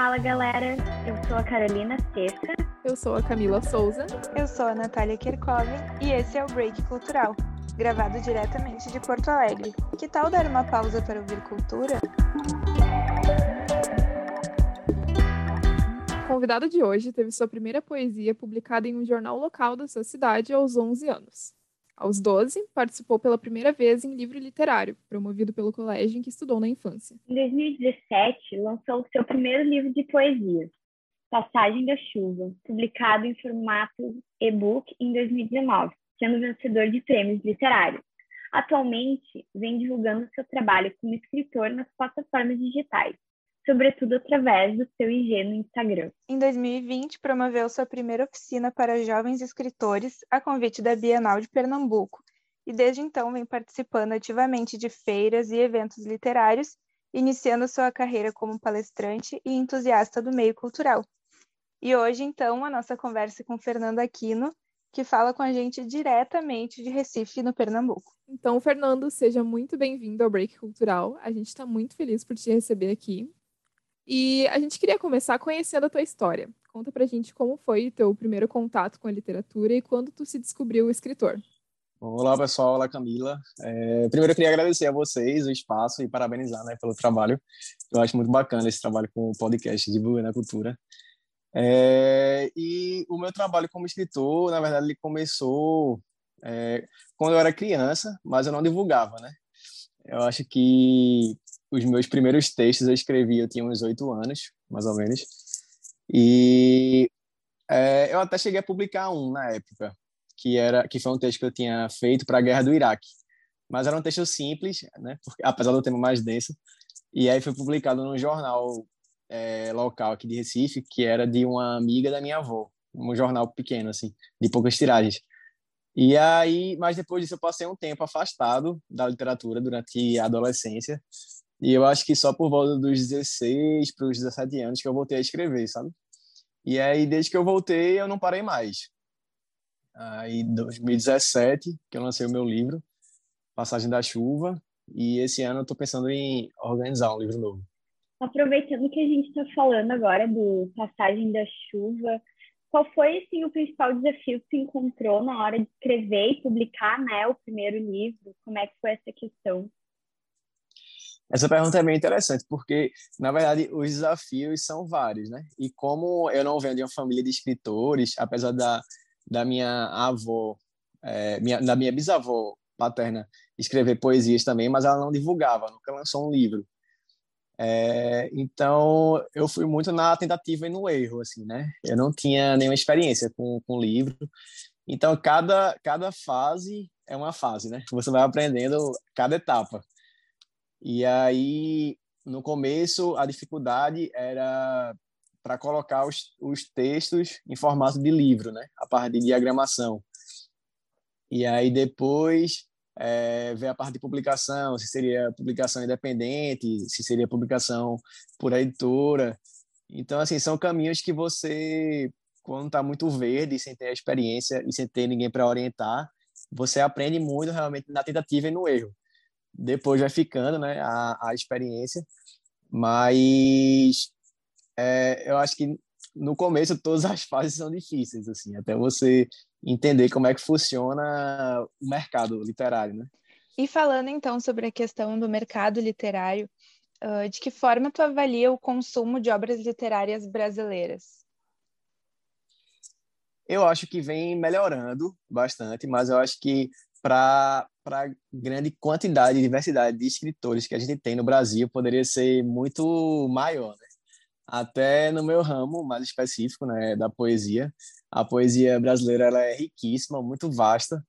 Fala galera, eu sou a Carolina Seca. Eu sou a Camila Souza. Eu sou a Natália Kirkoven e esse é o Break Cultural, gravado diretamente de Porto Alegre. Que tal dar uma pausa para ouvir cultura? A convidada de hoje teve sua primeira poesia publicada em um jornal local da sua cidade aos 11 anos. Aos 12, participou pela primeira vez em livro literário, promovido pelo colégio em que estudou na infância. Em 2017, lançou seu primeiro livro de poesia, Passagem da Chuva, publicado em formato e-book em 2019, sendo vencedor de prêmios literários. Atualmente, vem divulgando seu trabalho como escritor nas plataformas digitais, sobretudo através do seu IG no Instagram. Em 2020, promoveu sua primeira oficina para jovens escritores a convite da Bienal de Pernambuco e desde então vem participando ativamente de feiras e eventos literários, iniciando sua carreira como palestrante e entusiasta do meio cultural. E hoje, então, a nossa conversa com Fernando Aquino, que fala com a gente diretamente de Recife, no Pernambuco. Então, Fernando, seja muito bem-vindo ao Break Cultural. A gente está muito feliz por te receber aqui. E a gente queria começar conhecendo a tua história. Conta pra gente como foi teu primeiro contato com a literatura e quando tu se descobriu escritor. Olá, pessoal. Olá, Camila. É, primeiro, eu queria agradecer a vocês o espaço e parabenizar né, pelo trabalho. Eu acho muito bacana esse trabalho com o podcast Divulgando a Cultura. É, e o meu trabalho como escritor, na verdade, ele começou é, quando eu era criança, mas eu não divulgava, né? Eu acho que os meus primeiros textos eu escrevi, eu tinha uns oito anos, mais ou menos. E é, eu até cheguei a publicar um na época, que era que foi um texto que eu tinha feito para a Guerra do Iraque. Mas era um texto simples, né? Porque, apesar do tema mais denso. E aí foi publicado num jornal é, local aqui de Recife, que era de uma amiga da minha avó, um jornal pequeno assim, de poucas tiragens. E aí, mas depois disso eu passei um tempo afastado da literatura durante a adolescência e eu acho que só por volta dos 16 para os 17 anos que eu voltei a escrever, sabe? E aí, desde que eu voltei, eu não parei mais. Aí, em 2017, que eu lancei o meu livro, Passagem da Chuva, e esse ano eu estou pensando em organizar um livro novo. Aproveitando que a gente está falando agora do Passagem da Chuva, qual foi assim, o principal desafio que você encontrou na hora de escrever e publicar né, o primeiro livro? Como é que foi essa questão? Essa pergunta é bem interessante, porque, na verdade, os desafios são vários, né? E como eu não venho de uma família de escritores, apesar da, da minha avó, é, minha, da minha bisavó paterna escrever poesias também, mas ela não divulgava, nunca lançou um livro. É, então, eu fui muito na tentativa e no erro, assim, né? Eu não tinha nenhuma experiência com, com livro. Então, cada, cada fase é uma fase, né? Você vai aprendendo cada etapa. E aí, no começo, a dificuldade era para colocar os, os textos em formato de livro, né? A parte de diagramação. E aí depois é, ver a parte de publicação, se seria publicação independente, se seria publicação por editora. Então, assim, são caminhos que você, quando está muito verde, sem ter experiência e sem ter ninguém para orientar, você aprende muito realmente na tentativa e no erro depois vai ficando, né, a, a experiência. Mas é, eu acho que no começo todas as fases são difíceis, assim, até você entender como é que funciona o mercado literário, né? E falando então sobre a questão do mercado literário, de que forma tu avalia o consumo de obras literárias brasileiras? Eu acho que vem melhorando bastante, mas eu acho que para a grande quantidade e diversidade de escritores que a gente tem no Brasil, poderia ser muito maior. Né? Até no meu ramo mais específico, né, da poesia, a poesia brasileira ela é riquíssima, muito vasta,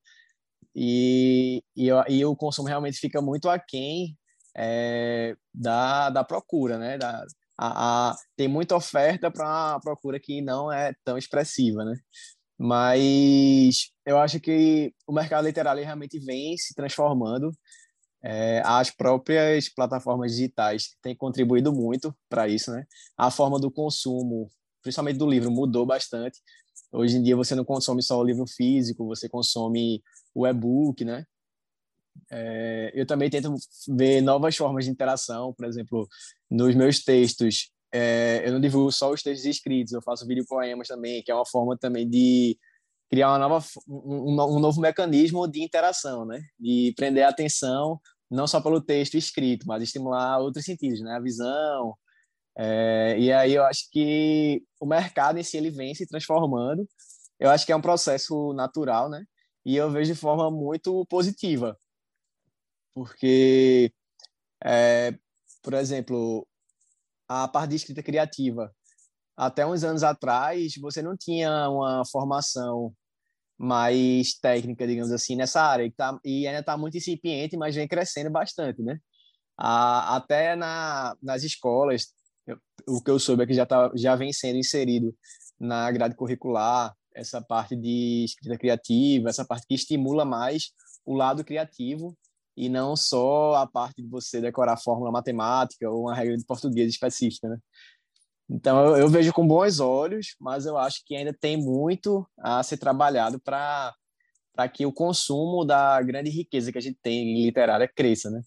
e, e, e o consumo realmente fica muito aquém é, da, da procura, né? Da, a, a, tem muita oferta para uma procura que não é tão expressiva, né? Mas eu acho que o mercado literário realmente vem se transformando. É, as próprias plataformas digitais têm contribuído muito para isso, né? A forma do consumo, principalmente do livro, mudou bastante. Hoje em dia você não consome só o livro físico, você consome o e-book, né? É, eu também tento ver novas formas de interação, por exemplo, nos meus textos é, eu não divulgo só os textos escritos, eu faço vídeo poemas também, que é uma forma também de criar uma nova, um, um novo mecanismo de interação, né? De prender a atenção não só pelo texto escrito, mas estimular outros sentidos, né? A visão. É, e aí eu acho que o mercado em si ele vem se transformando. Eu acho que é um processo natural, né? E eu vejo de forma muito positiva, porque, é, por exemplo, a parte de escrita criativa. Até uns anos atrás, você não tinha uma formação mais técnica, digamos assim, nessa área, e, tá, e ainda está muito incipiente, mas vem crescendo bastante, né? A, até na, nas escolas, eu, o que eu soube é que já, tá, já vem sendo inserido na grade curricular essa parte de escrita criativa, essa parte que estimula mais o lado criativo e não só a parte de você decorar fórmula matemática ou uma regra de português específica, né? Então, eu, eu, vejo com bons olhos, mas eu acho que ainda tem muito a ser trabalhado para que o consumo da grande riqueza que a gente tem em literária cresça, né?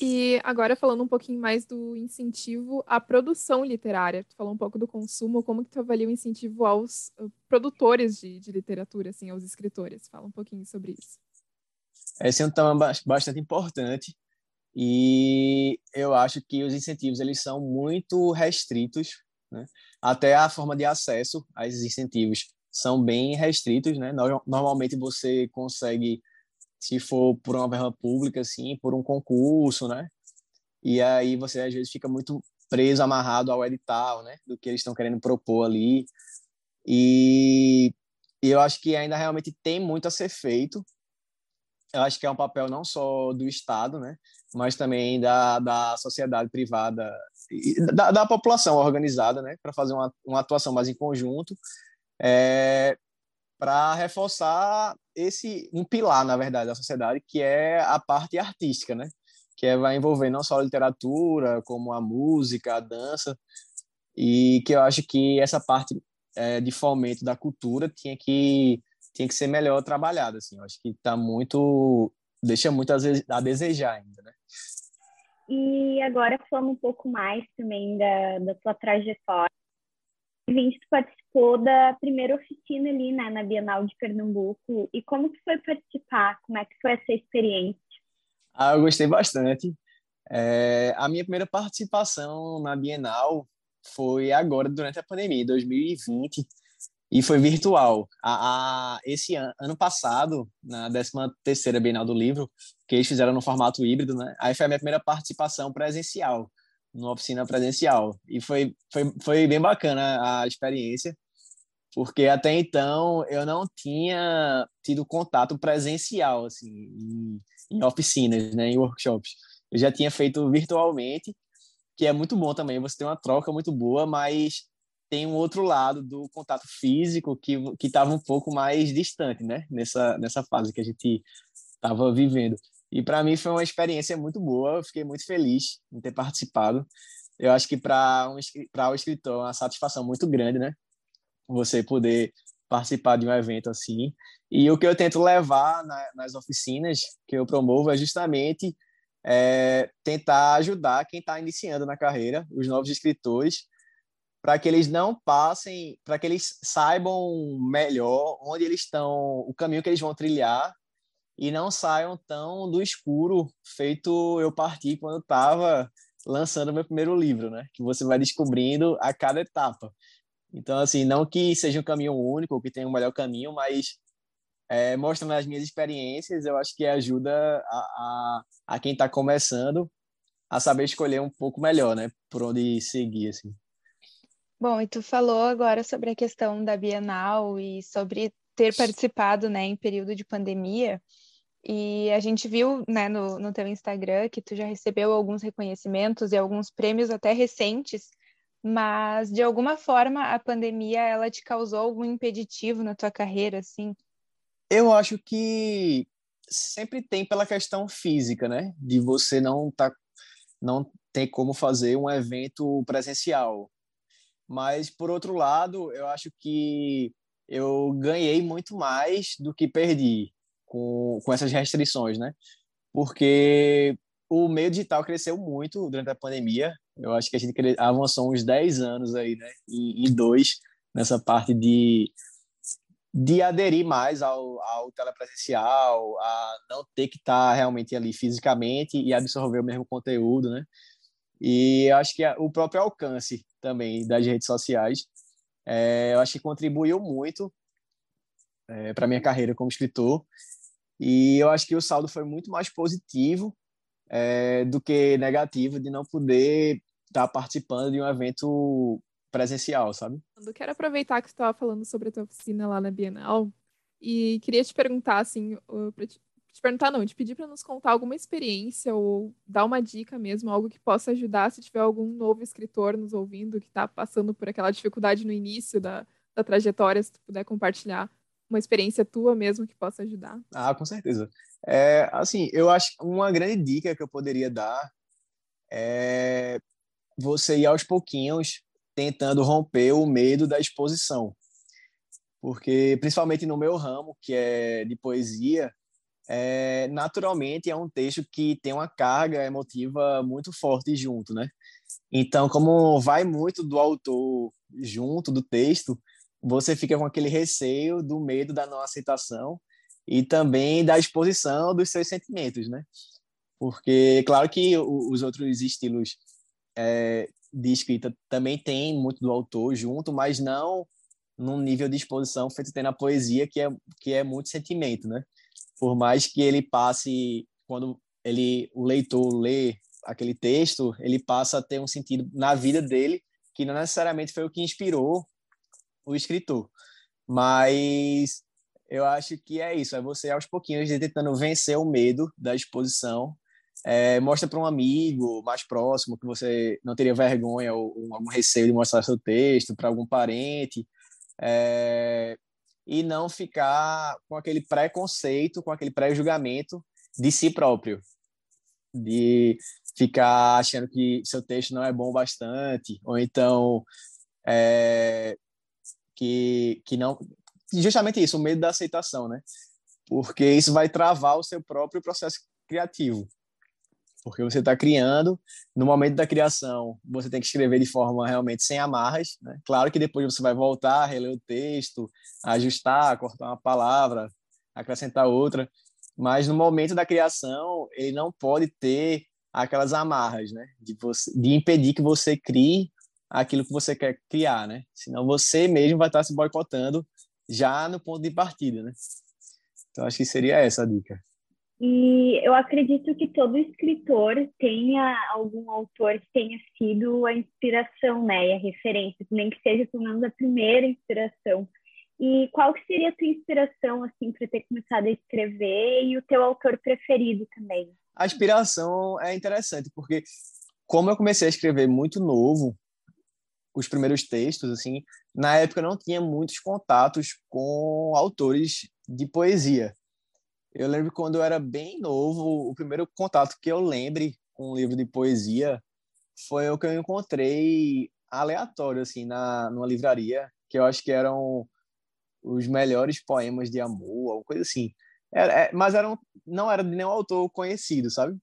E agora falando um pouquinho mais do incentivo à produção literária, tu falou um pouco do consumo, como que tu avalia o incentivo aos uh, produtores de, de literatura, assim, aos escritores? Fala um pouquinho sobre isso. Esse é um tema bastante importante e eu acho que os incentivos eles são muito restritos né? Até a forma de acesso a esses incentivos são bem restritos, né? Normalmente você consegue, se for por uma verba pública, assim, por um concurso, né? E aí você às vezes fica muito preso, amarrado ao edital, né? Do que eles estão querendo propor ali. E, e eu acho que ainda realmente tem muito a ser feito. Eu acho que é um papel não só do Estado, né? Mas também da, da sociedade privada da, da população organizada, né, para fazer uma, uma atuação mais em conjunto, é, para reforçar esse um pilar, na verdade, da sociedade, que é a parte artística, né, que é, vai envolver não só a literatura, como a música, a dança, e que eu acho que essa parte é, de fomento da cultura tinha que tinha que ser melhor trabalhada, assim. Eu acho que está muito deixa muito a desejar ainda, né? E agora falando um pouco mais também da, da tua trajetória. Vinte, tu participou da primeira oficina ali, né, na Bienal de Pernambuco. E como que foi participar? Como é que foi essa experiência? Ah, eu gostei bastante. É, a minha primeira participação na Bienal foi agora, durante a pandemia, 2020 e foi virtual. A, a, esse an, ano passado, na 13ª Bienal do Livro, que eles fizeram no formato híbrido, né? Aí foi a minha primeira participação presencial, numa oficina presencial. E foi, foi, foi bem bacana a experiência, porque até então eu não tinha tido contato presencial, assim, em, em oficinas, né? Em workshops. Eu já tinha feito virtualmente, que é muito bom também, você tem uma troca muito boa, mas tem um outro lado do contato físico que que estava um pouco mais distante, né? Nessa nessa fase que a gente estava vivendo. E para mim foi uma experiência muito boa, eu fiquei muito feliz em ter participado. Eu acho que para um para o escritor é uma satisfação muito grande, né? Você poder participar de um evento assim. E o que eu tento levar na, nas oficinas que eu promovo é justamente é, tentar ajudar quem está iniciando na carreira, os novos escritores, para que eles não passem, para que eles saibam melhor onde eles estão, o caminho que eles vão trilhar e não saiam tão do escuro feito eu parti quando estava lançando meu primeiro livro, né? Que você vai descobrindo a cada etapa. Então, assim, não que seja um caminho único, que tenha um melhor caminho, mas é, mostrando as minhas experiências, eu acho que ajuda a, a, a quem está começando a saber escolher um pouco melhor, né? Por onde seguir, assim. Bom, e tu falou agora sobre a questão da Bienal e sobre ter participado, né, em período de pandemia. E a gente viu, né, no, no teu Instagram que tu já recebeu alguns reconhecimentos e alguns prêmios até recentes, mas de alguma forma a pandemia ela te causou algum impeditivo na tua carreira, assim? Eu acho que sempre tem pela questão física, né, de você não tá não ter como fazer um evento presencial mas, por outro lado, eu acho que eu ganhei muito mais do que perdi com, com essas restrições, né? Porque o meio digital cresceu muito durante a pandemia. Eu acho que a gente avançou uns 10 anos aí, né? Em, em dois, nessa parte de, de aderir mais ao, ao telepresencial, a não ter que estar realmente ali fisicamente e absorver o mesmo conteúdo, né? E acho que o próprio alcance também das redes sociais, é, eu acho que contribuiu muito é, para minha carreira como escritor. E eu acho que o saldo foi muito mais positivo é, do que negativo de não poder estar tá participando de um evento presencial, sabe? Eu quero aproveitar que você estava falando sobre a tua oficina lá na Bienal e queria te perguntar, assim, te, perguntar não, te pedir para nos contar alguma experiência ou dar uma dica mesmo, algo que possa ajudar se tiver algum novo escritor nos ouvindo que está passando por aquela dificuldade no início da, da trajetória, se tu puder compartilhar uma experiência tua mesmo que possa ajudar. Ah, com certeza. É, assim, eu acho que uma grande dica que eu poderia dar é você ir aos pouquinhos tentando romper o medo da exposição. Porque, principalmente no meu ramo, que é de poesia, é, naturalmente é um texto que tem uma carga emotiva muito forte junto, né? Então, como vai muito do autor junto do texto, você fica com aquele receio do medo da não aceitação e também da exposição dos seus sentimentos, né? Porque, claro que os outros estilos é, de escrita também tem muito do autor junto, mas não num nível de exposição feito tem na poesia, que é, que é muito sentimento, né? Por mais que ele passe, quando ele o leitor lê aquele texto, ele passa a ter um sentido na vida dele que não necessariamente foi o que inspirou o escritor. Mas eu acho que é isso, é você aos pouquinhos tentando vencer o medo da exposição. É, mostra para um amigo mais próximo que você não teria vergonha ou, ou algum receio de mostrar seu texto para algum parente. É, e não ficar com aquele preconceito, com aquele pré-julgamento de si próprio, de ficar achando que seu texto não é bom bastante, ou então é, que, que não justamente isso, o medo da aceitação, né? Porque isso vai travar o seu próprio processo criativo. Porque você está criando, no momento da criação, você tem que escrever de forma realmente sem amarras. Né? Claro que depois você vai voltar, reler o texto, ajustar, cortar uma palavra, acrescentar outra, mas no momento da criação, ele não pode ter aquelas amarras, né? De, você, de impedir que você crie aquilo que você quer criar, né? Senão você mesmo vai estar se boicotando já no ponto de partida, né? Então acho que seria essa a dica. E eu acredito que todo escritor tenha algum autor que tenha sido a inspiração, né, e a referência, nem que seja pelo menos a primeira inspiração. E qual que seria a tua inspiração assim para ter começado a escrever e o teu autor preferido também? A inspiração é interessante porque como eu comecei a escrever muito novo, os primeiros textos, assim, na época não tinha muitos contatos com autores de poesia. Eu lembro quando eu era bem novo, o primeiro contato que eu lembre com um livro de poesia foi o que eu encontrei aleatório, assim, na, numa livraria, que eu acho que eram os melhores poemas de amor, alguma coisa assim. Era, é, mas eram, não era de nenhum autor conhecido, sabe?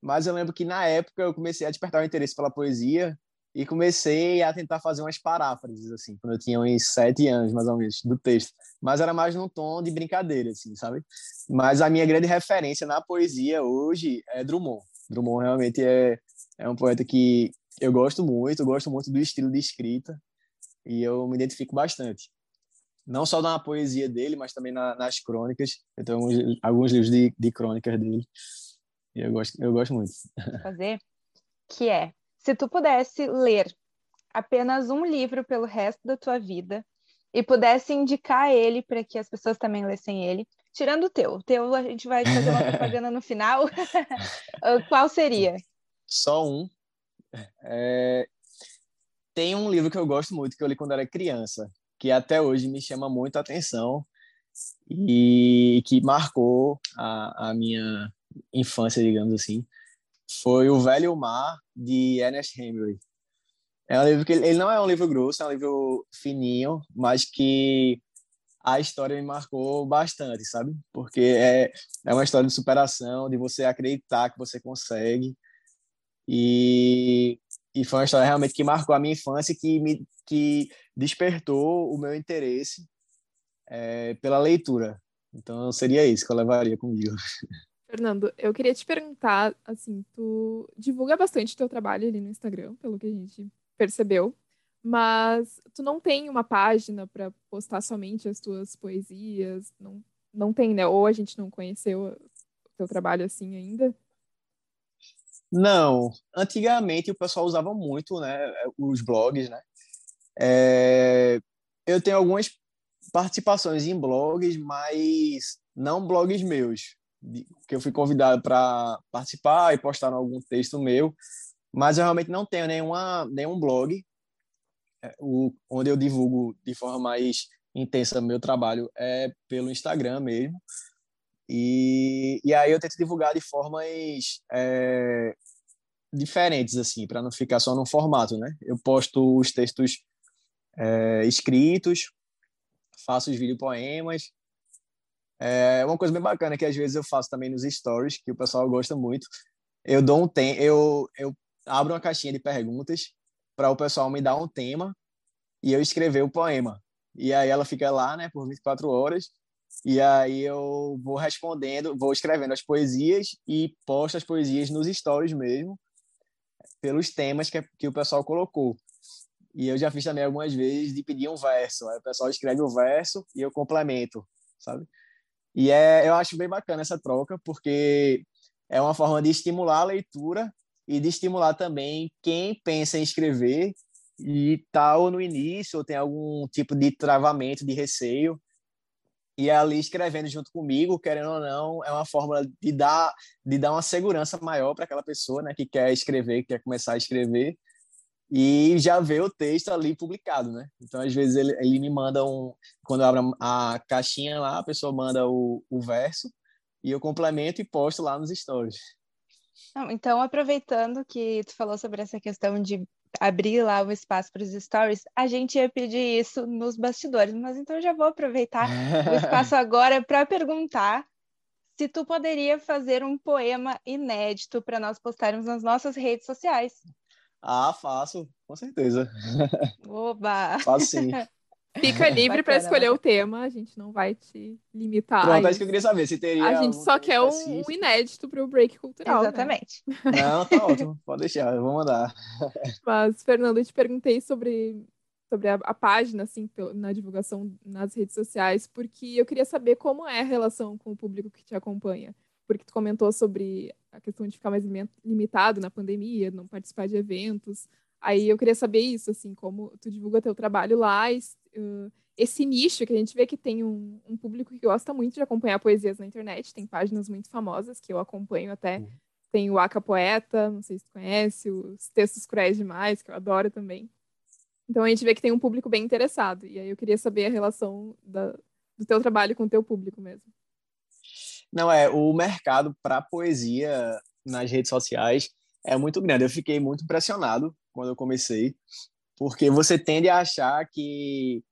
Mas eu lembro que na época eu comecei a despertar o interesse pela poesia e comecei a tentar fazer umas paráfrases, assim, quando eu tinha uns sete anos, mais ou menos, do texto. Mas era mais num tom de brincadeira, assim, sabe? Mas a minha grande referência na poesia hoje é Drummond. Drummond realmente é, é um poeta que eu gosto muito, gosto muito do estilo de escrita e eu me identifico bastante. Não só na poesia dele, mas também na, nas crônicas. Eu tenho alguns, alguns livros de, de crônicas dele e eu gosto, eu gosto muito. Fazer que é se tu pudesse ler apenas um livro pelo resto da tua vida e pudesse indicar ele para que as pessoas também lessem ele, tirando o teu, o teu a gente vai fazer uma propaganda no final, qual seria? Só um. É... Tem um livro que eu gosto muito, que eu li quando era criança, que até hoje me chama muito a atenção e que marcou a, a minha infância, digamos assim, foi O Velho Mar, de Ernest Hemingway. É um livro que ele não é um livro grosso, é um livro fininho, mas que a história me marcou bastante, sabe? Porque é, é uma história de superação, de você acreditar que você consegue. E, e foi uma história realmente que marcou a minha infância, que me que despertou o meu interesse é, pela leitura. Então seria isso que eu levaria comigo. Fernando, eu queria te perguntar, assim, tu divulga bastante teu trabalho ali no Instagram, pelo que a gente percebeu, mas tu não tem uma página para postar somente as tuas poesias, não, não tem, né? Ou a gente não conheceu o teu trabalho assim ainda? Não, antigamente o pessoal usava muito, né, os blogs, né? É, eu tenho algumas participações em blogs, mas não blogs meus que eu fui convidado para participar e postar algum texto meu, mas eu realmente não tenho nenhuma, nenhum blog é, o, onde eu divulgo de forma mais intensa meu trabalho é pelo Instagram mesmo. E, e aí eu tento divulgar de formas é, diferentes, assim, para não ficar só num formato, né? Eu posto os textos é, escritos, faço os vídeo poemas é uma coisa bem bacana que às vezes eu faço também nos stories, que o pessoal gosta muito. Eu dou um tem, eu eu abro uma caixinha de perguntas para o pessoal me dar um tema e eu escrever o poema. E aí ela fica lá, né, por 24 horas. E aí eu vou respondendo, vou escrevendo as poesias e posto as poesias nos stories mesmo, pelos temas que, que o pessoal colocou. E eu já fiz também algumas vezes de pedir um verso. Aí o pessoal escreve o verso e eu complemento, sabe? E é, eu acho bem bacana essa troca, porque é uma forma de estimular a leitura e de estimular também quem pensa em escrever e tal no início ou tem algum tipo de travamento, de receio. E é ali escrevendo junto comigo, querendo ou não, é uma forma de dar de dar uma segurança maior para aquela pessoa, né, que quer escrever, que quer começar a escrever e já vê o texto ali publicado, né? Então, às vezes, ele, ele me manda um. Quando eu abro a caixinha lá, a pessoa manda o, o verso e eu complemento e posto lá nos stories. Então, aproveitando que tu falou sobre essa questão de abrir lá o espaço para os stories, a gente ia pedir isso nos bastidores, mas então já vou aproveitar o espaço agora para perguntar se tu poderia fazer um poema inédito para nós postarmos nas nossas redes sociais. Ah, faço, com certeza. Oba! Faço sim. Fica livre para escolher o tema, a gente não vai te limitar. Pronto, é isso que eu queria saber, se teria. A gente só quer um, um, inédito para o break cultural. Né? Exatamente. Né? Não, tá ótimo, pode deixar, eu vou mandar. Mas, Fernando, eu te perguntei sobre, sobre a, a, página, assim, na divulgação nas redes sociais, porque eu queria saber como é a relação com o público que te acompanha. Porque tu comentou sobre a questão de ficar mais limitado na pandemia, não participar de eventos. Aí eu queria saber isso, assim, como tu divulga teu trabalho lá, uh, esse nicho que a gente vê que tem um, um, público que gosta muito de acompanhar poesias na internet, tem páginas muito famosas que eu acompanho até. Uhum. Tem o Aca Poeta, não sei se tu conhece, os Textos Cruéis Demais, que eu adoro também. Então a gente vê que tem um público bem interessado. E aí eu queria saber a relação da, do teu trabalho com o teu público mesmo. Não, é, o mercado para poesia nas redes sociais é muito grande. Eu fiquei muito impressionado quando eu comecei, porque você tende a achar que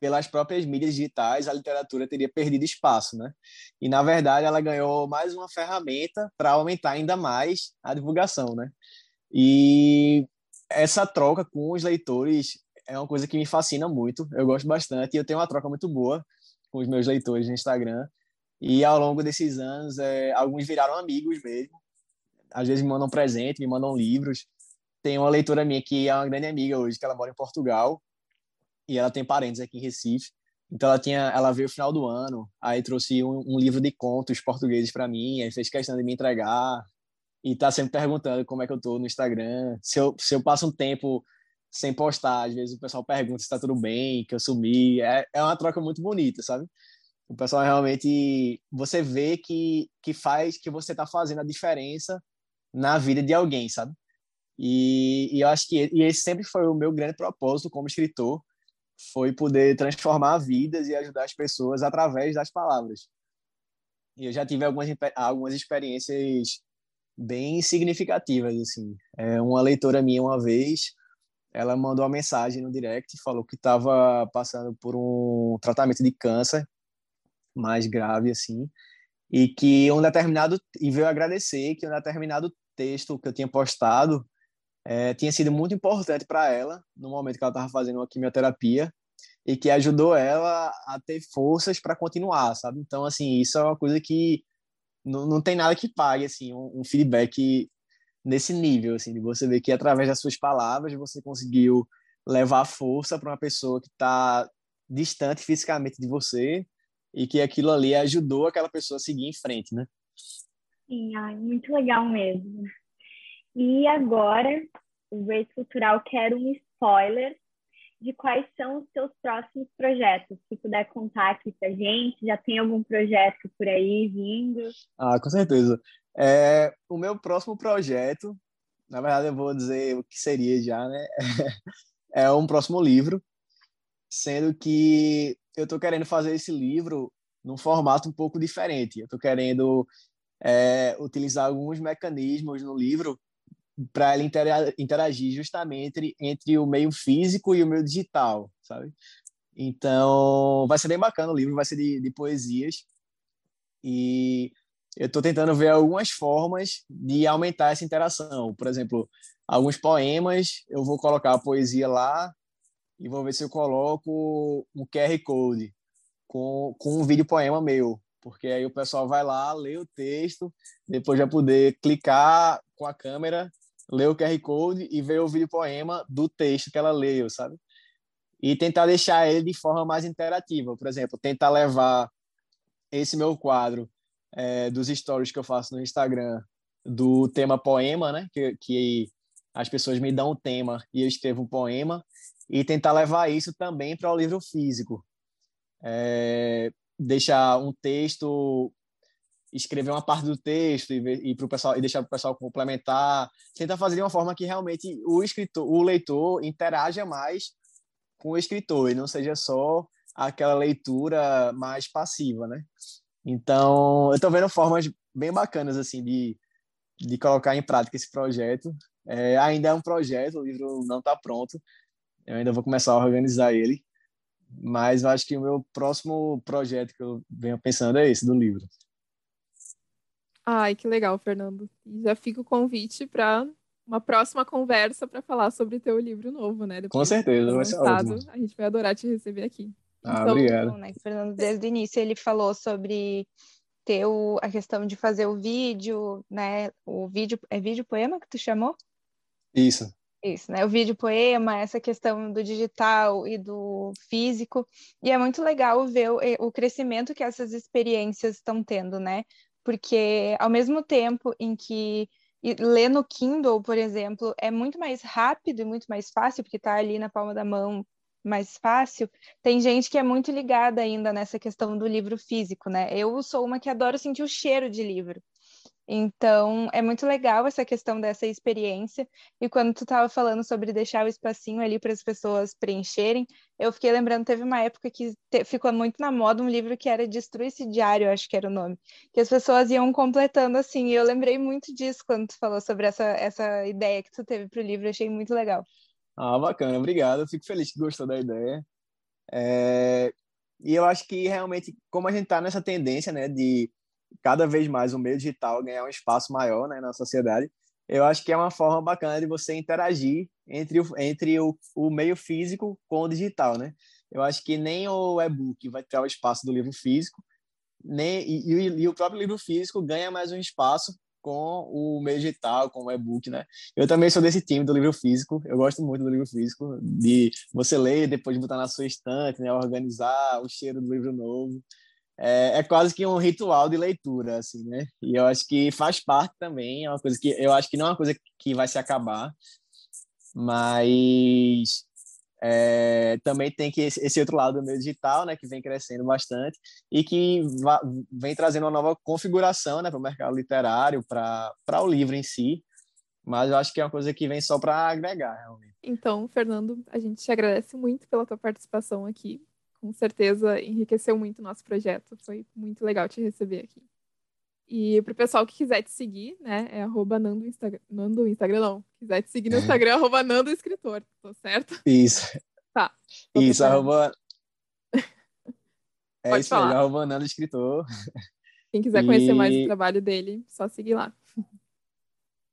pelas próprias mídias digitais a literatura teria perdido espaço, né? E na verdade ela ganhou mais uma ferramenta para aumentar ainda mais a divulgação, né? E essa troca com os leitores é uma coisa que me fascina muito. Eu gosto bastante e eu tenho uma troca muito boa com os meus leitores no Instagram. E ao longo desses anos, é, alguns viraram amigos mesmo. Às vezes me mandam presente, me mandam livros. Tem uma leitora minha que é uma grande amiga hoje, que ela mora em Portugal e ela tem parentes aqui em Recife. Então ela tinha, ela veio no final do ano, aí trouxe um, um livro de contos portugueses para mim, aí fez questão de me entregar e tá sempre perguntando como é que eu tô no Instagram, se eu, se eu passo um tempo sem postar, às vezes o pessoal pergunta se tá tudo bem, que eu sumi, é, é uma troca muito bonita, sabe? O pessoal realmente você vê que que faz que você está fazendo a diferença na vida de alguém, sabe? E, e eu acho que e esse sempre foi o meu grande propósito como escritor, foi poder transformar vidas e ajudar as pessoas através das palavras. E eu já tive algumas algumas experiências bem significativas assim. É, uma leitora minha uma vez ela mandou uma mensagem no direct, falou que estava passando por um tratamento de câncer mais grave assim, e que um determinado e veio agradecer que um determinado texto que eu tinha postado é, tinha sido muito importante para ela no momento que ela estava fazendo uma quimioterapia e que ajudou ela a ter forças para continuar, sabe? Então, assim, isso é uma coisa que não, não tem nada que pague, assim, um, um feedback nesse nível, assim, de você ver que através das suas palavras você conseguiu levar força para uma pessoa que está distante fisicamente de você e que aquilo ali ajudou aquela pessoa a seguir em frente, né? Sim, ai, muito legal mesmo. E agora, o Race Cultural quer um spoiler de quais são os seus próximos projetos. Se puder contar aqui pra gente, já tem algum projeto por aí vindo? Ah, com certeza. É, o meu próximo projeto, na verdade eu vou dizer o que seria já, né? é um próximo livro, sendo que eu estou querendo fazer esse livro num formato um pouco diferente. Eu estou querendo é, utilizar alguns mecanismos no livro para ele interagir justamente entre, o meio físico e o meio digital, sabe? Então, vai ser bem bacana o livro, vai ser de, de poesias. E eu estou tentando ver algumas formas de aumentar essa interação. Por exemplo, alguns poemas, eu vou colocar a poesia lá e vou ver se eu coloco um QR Code com, com um vídeo poema meu, porque aí o pessoal vai lá, lê o texto, depois vai poder clicar com a câmera ler o QR Code e ver o vídeo poema do texto que ela leu, sabe? E tentar deixar ele de forma mais interativa. Por exemplo, tentar levar esse meu quadro é, dos stories que eu faço no Instagram do tema poema, né? Que, que as pessoas me dão um tema e eu escrevo um poema e tentar levar isso também para o livro físico. É, deixar um texto escrever uma parte do texto e, e para o pessoal e deixar para o pessoal complementar, tenta fazer de uma forma que realmente o escritor, o leitor interaja mais com o escritor e não seja só aquela leitura mais passiva, né? Então, eu estou vendo formas bem bacanas assim de, de colocar em prática esse projeto. É, ainda é um projeto, o livro não está pronto. Eu ainda vou começar a organizar ele, mas eu acho que o meu próximo projeto que eu venho pensando é esse do livro. Ai, que legal, Fernando. E já fica o convite para uma próxima conversa para falar sobre teu livro novo, né? Depois Com certeza, vai ser ótimo. A gente vai adorar te receber aqui. Ah, então, obrigado. Bom, né? Fernando, desde o início ele falou sobre ter o, a questão de fazer o vídeo, né? O vídeo é vídeo poema que tu chamou? Isso. Isso, né? O vídeo poema, essa questão do digital e do físico. E é muito legal ver o, crescimento que essas experiências estão tendo, né? porque ao mesmo tempo em que ler no Kindle, por exemplo, é muito mais rápido e muito mais fácil, porque está ali na palma da mão mais fácil, tem gente que é muito ligada ainda nessa questão do livro físico, né? Eu sou uma que adoro sentir o cheiro de livro. Então, é muito legal essa questão dessa experiência. E quando tu estava falando sobre deixar o espacinho ali para as pessoas preencherem, eu fiquei lembrando, teve uma época que te, ficou muito na moda um livro que era Destrui esse Diário, acho que era o nome, que as pessoas iam completando assim. E eu lembrei muito disso quando tu falou sobre essa, essa ideia que tu teve para o livro, achei muito legal. Ah, bacana, obrigado. Fico feliz que gostou da ideia. É... E eu acho que realmente, como a gente está nessa tendência, né, de cada vez mais o meio digital ganhar um espaço maior né, na sociedade, eu acho que é uma forma bacana de você interagir entre o, entre o, o meio físico com o digital, né? Eu acho que nem o e-book vai ter o espaço do livro físico, nem e, e, e, o próprio livro físico ganha mais um espaço com o meio digital, com o e-book, né? Eu também sou desse time do livro físico, eu gosto muito do livro físico, de você ler, depois botar na sua estante, né? Organizar o cheiro do livro novo é, é, quase que um ritual de leitura, assim, né? E eu acho que faz parte também, é uma coisa que eu acho que não é uma coisa que vai se acabar, mas é, também tem que esse, outro lado do meio digital, né, que vem crescendo bastante e que va, vem trazendo uma nova configuração, né, para o mercado literário, para o livro em si. Mas eu acho que é uma coisa que vem só para agregar, realmente. Então, Fernando, a gente te agradece muito pela tua participação aqui com certeza enriqueceu muito o nosso projeto. Foi muito legal te receber aqui. E para o pessoal que quiser te seguir, né, é arroba Nando Instagram. Nando Instagram, não. Quiser te seguir no Instagram, arroba Nando Escritor, tá certo? Isso. Tá. Isso, arroba. É Pode isso falar. mesmo, arroba Nando Escritor. Quem quiser conhecer mais E- o trabalho dele, só seguir lá.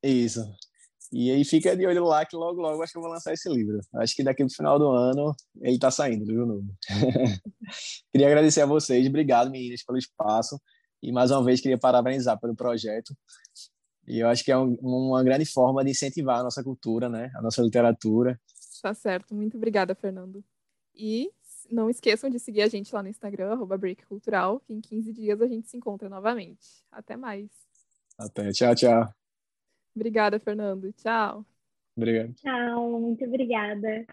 Isso. E aí fica de olho lá que logo, logo acho que eu vou lançar esse livro. Acho que daqui pro final do ano ele tá saindo, livro novo. queria agradecer a vocês, obrigado meninas pelo espaço e mais uma vez queria parabenizar pelo projeto. E eu acho que é um- uma grande forma de incentivar a nossa cultura, né? A nossa literatura. Tá certo. Muito obrigada, Fernando. E não esqueçam de seguir a gente lá no Instagram, arroba Cultural, que em 15 dias a gente se encontra novamente. Até mais. Até, tchau, tchau. Obrigada, Fernando. Tchau. Obrigado. Tchau, muito obrigada.